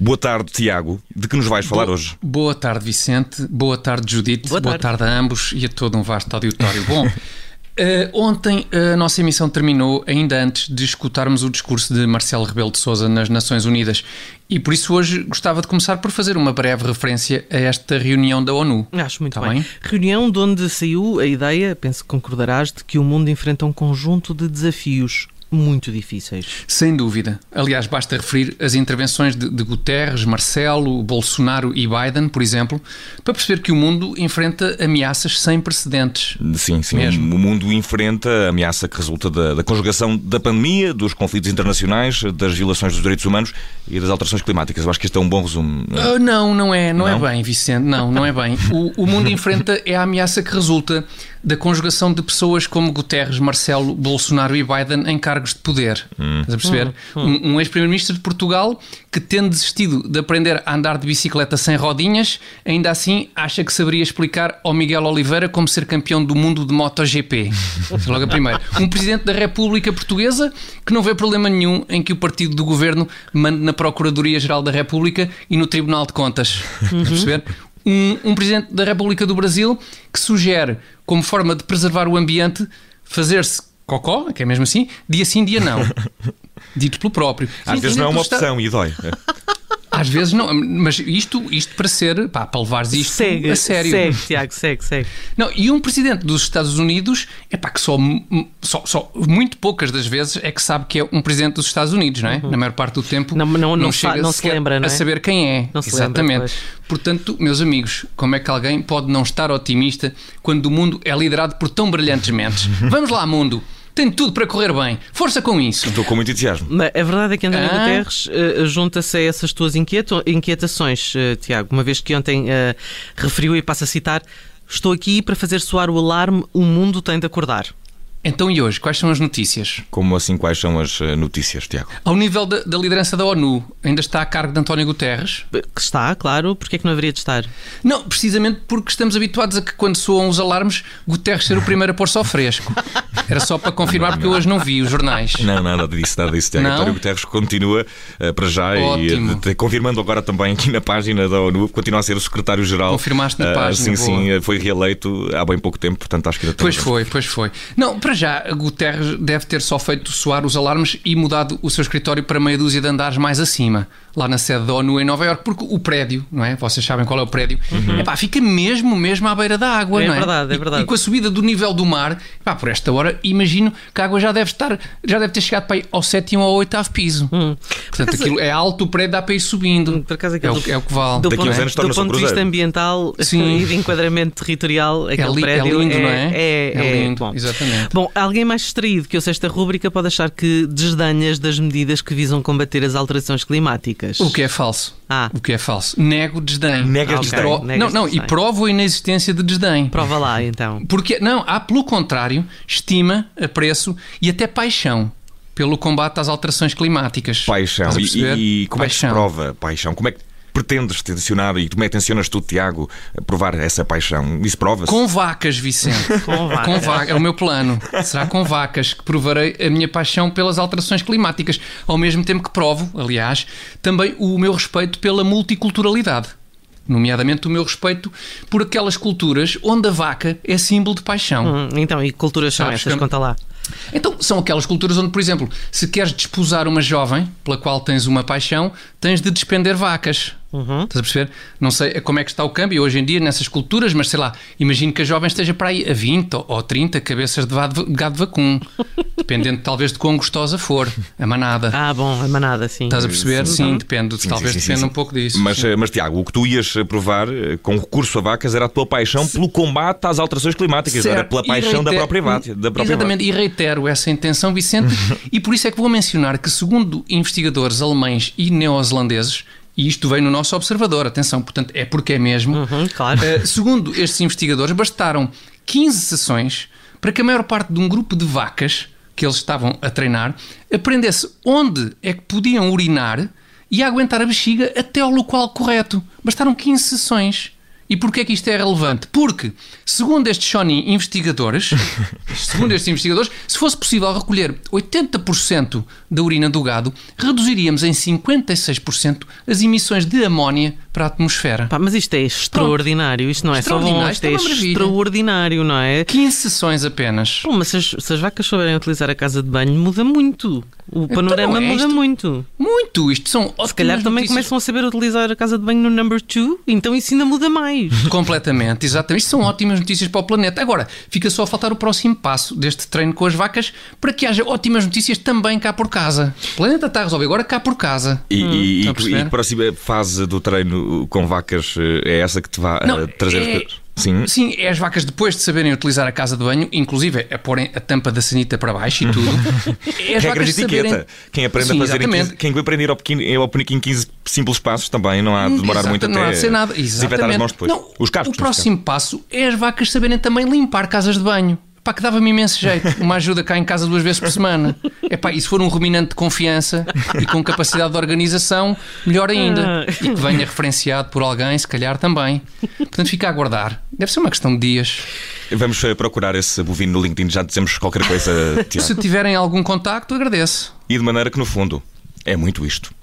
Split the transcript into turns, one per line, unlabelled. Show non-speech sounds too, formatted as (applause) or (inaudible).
Boa tarde, Tiago. De que nos vais falar
Boa-
hoje?
Boa tarde, Vicente. Boa tarde, Judite.
Boa
Boa
tarde.
tarde. a ambos e a todo um vasto auditório. Bom, (laughs) eh, ontem a nossa emissão terminou ainda antes de escutarmos o discurso de Marcelo Rebelo de Sousa nas Nações Unidas. E por isso hoje gostava de começar por fazer uma breve referência a esta reunião da ONU.
Acho muito
Tá
bem.
bem?
Reunião de onde saiu a ideia, penso que concordarás, de que o mundo enfrenta um conjunto de desafios muito difíceis.
Sem dúvida. Aliás, basta referir as intervenções de, de Guterres, Marcelo, Bolsonaro e Biden, por exemplo, para perceber que o mundo enfrenta ameaças sem precedentes.
Sim, sim.
Mesmo.
O mundo enfrenta a ameaça que resulta da, da conjugação da pandemia, dos conflitos internacionais, das violações dos direitos humanos e das alterações climáticas. Eu acho que este é um bom resumo.
Ah, não, não é, não,
Não?
é bem, Vicente. Não, não é bem. O, o mundo enfrenta é a ameaça que resulta da conjugação de pessoas como Guterres, Marcelo, Bolsonaro e Biden em cargos de poder. Estás a perceber? Um, um ex-primeiro-ministro de Portugal que, tendo desistido de aprender a andar de bicicleta sem rodinhas, ainda assim acha que saberia explicar ao Miguel Oliveira como ser campeão do mundo de MotoGP. (laughs) Logo a primeira. Um presidente da República Portuguesa que não vê problema nenhum em que o partido do governo mande na Procuradoria-Geral da República e no Tribunal de Contas. Estás a perceber? Um, um presidente da República do Brasil que sugere, como forma de preservar o ambiente, fazer-se cocó, que é mesmo assim, dia sim, dia não. (laughs) Dito pelo próprio.
Às vezes não é uma opção e dói. (laughs)
Às vezes não, mas isto, isto para ser, pá, para levares isto
segue,
a sério.
segue, Tiago, segue, segue.
Não, e um presidente dos Estados Unidos, é pá, que só, só, só muito poucas das vezes é que sabe que é um presidente dos Estados Unidos, não é? Na maior parte do tempo
Uhum. Não- não- não se fa-
chega
não se lembra, não
a
é?
saber quem é.
Não se lembra,
Exatamente.
pois.
Portanto, meus amigos, como é que alguém pode não estar otimista quando o mundo é liderado por tão brilhantes mentes? (laughs) Vamos lá, mundo! Tem tudo para correr bem. Força com isso.
Estou com muito entusiasmo.
Mas a verdade é que António
Ah.
Guterres eh, junta-se a essas tuas inquieto- inquietações, eh, Tiago, uma vez que ontem eh, referiu e passa a citar: Estou aqui para fazer soar o alarme, o mundo tem de acordar.
Então, e hoje, quais são as notícias?
Como assim, quais são as eh, notícias, Tiago?
Ao nível da, da liderança da ONU, ainda está a cargo de António Guterres?
Eh, Que está, claro, porque é que não haveria de estar?
Não, precisamente porque estamos habituados a que quando soam os alarmes, Guterres ser o primeiro a pôr-se ao fresco. (laughs) Era só para confirmar, porque eu hoje não vi os jornais.
Não, nada disso, nada disso, Tiago.
Não?
António Guterres continua eh, para já
Ótimo.
e te- confirmando agora também aqui na página da ONU, continua a ser o secretário-geral.
Confirmaste na página,
Sim,
boa.
sim, foi reeleito há bem pouco tempo, portanto acho que ainda tem
Pois foi, pois foi. Não, para já, Guterres deve ter só feito soar os alarmes e mudado o seu escritório para meia dúzia de andares mais acima, lá na sede da ONU em Nova Iorque, porque o prédio, não é? Vocês sabem qual é o prédio, epá, fica mesmo, mesmo à beira da água,
É
não é?
verdade, é
E-
verdade.
E, com a subida do nível do mar, epá, por esta hora, imagino que a água já deve estar, já deve ter chegado para aí ao sétimo ou ao oitavo piso. Portanto,
acaso-
aquilo é alto, o prédio dá para ir subindo.
Por acaso,
é, o, é o que vale.
Do, ponto,
anos
do ponto de vista ambiental
Sim. (laughs)
e de enquadramento territorial, aquele
li- é
prédio
lindo, não é?
É,
É
é
lindo,
bom.
exatamente.
Bom, alguém mais distraído que eu sei esta rúbrica pode achar que desdenhas das medidas que visam combater as alterações climáticas.
O que é falso.
Ah.
O que é falso. Nego desdém.
Negas
Ah, ok.
desdém.
Pro-
Negas
não, não, e
desdém.
provo a inexistência de desdém.
Prova lá, então.
Porque, não, há pelo contrário estima, apreço e até paixão pelo combate às alterações climáticas.
Paixão. E, e como é que se
Paixão.
prova paixão? Como é que pretendes tensionar e como é que tensionas tu, Tiago, a provar essa paixão? Isso prova-se?
Com vacas, Vicente. (laughs)
Com vacas.
va- É o meu plano. Será com vacas que provarei a minha paixão pelas alterações climáticas. Ao mesmo tempo que provo, aliás, também o meu respeito pela multiculturalidade. Nomeadamente o meu respeito por aquelas culturas onde a vaca é símbolo de paixão.
Hum, então, e que culturas são
Sabes
essas?
que-
Conta lá.
Então, são aquelas culturas onde, por exemplo, se queres desposar uma jovem pela qual tens uma paixão, tens de despender vacas. Estás a perceber? Não sei como é que está o câmbio hoje em dia nessas culturas, mas sei lá, imagino que a jovem esteja para aí a 20 ou 30 cabeças de gado vacum. (laughs) Dependendo talvez de quão gostosa for a manada.
Ah, bom, a manada, sim.
Estás a perceber? Sim, depende.
Sim,
talvez
sim, sim,
dependa
sim.
um pouco disso.
Mas,
Sim.
mas, Tiago, o que tu ias eh, provar eh, com recurso a vacas era a tua paixão pelo combate às alterações climáticas, não era
Certo.
pela paixão da
reitero-
própria vaca. Da própria
Exatamente, e reitero essa intenção, Vicente, (laughs) e por isso é que vou mencionar que, segundo investigadores alemães e neozelandeses, e isto vem no nosso observador, atenção, portanto, é porque é mesmo.
Uhum, claro.
eh, segundo estes investigadores, bastaram 15 sessões para que a maior parte de um grupo de vacas que eles estavam a treinar aprendesse onde é que podiam urinar e a aguentar a bexiga até ao local correto. Bastaram 15 sessões. E porquê é que isto é relevante? Porque, segundo estes Sony investigadores, (laughs) segundo estes investigadores, se fosse possível recolher 80% da urina do gado, reduziríamos em 56% as emissões de amónia para a atmosfera.
Pá, mas isto é extraordinário. Isto não é só bom, isto é, extraordinário, não é?
15 sessões apenas.
Pô, mas se as, se as, vacas souberem utilizar a casa de banho, muda muito. O então panorama então, é muda muito.
Muito. Isto são
Se calhar também
notícias.
começam a saber utilizar a casa de banho no number 2, então isso ainda muda mais. (laughs)
Completamente, exatamente. Isto são ótimas notícias para o planeta. Agora, fica só a faltar o próximo passo deste treino com as vacas para que haja ótimas notícias também cá por casa. O planeta está a resolver, agora cá por casa.
E, hum, e, e, e a próxima fase do treino com vacas eh, é essa que te vai
Não,
trazer.
É... Sim. Sim, é as vacas depois de saberem utilizar a casa de banho, inclusive a porem a tampa da sanita para baixo e (laughs) tudo.
é as vacas de saberem... Quem aprende Sim, a fazer em 15, quem aprender ao pequeno, ao em 15 simples passos também não há de demorar
Exato,
muito
não
até
há de ser nada.
desinfetar as mãos depois. Não, Os carros,
o próximo passo é as vacas saberem também limpar casas de banho. Pá, que dava-me imenso jeito. Uma ajuda cá em casa duas vezes por semana. É pá, e se for um ruminante de confiança e com capacidade de organização, melhor ainda. E que venha referenciado por alguém, se calhar também. Portanto, fica a aguardar. Deve ser uma questão de dias.
Vamos eh, procurar esse bovino no LinkedIn, já dizemos qualquer coisa. (laughs)
Se tiverem algum contacto, agradeço.
E de maneira que, no fundo, é muito isto.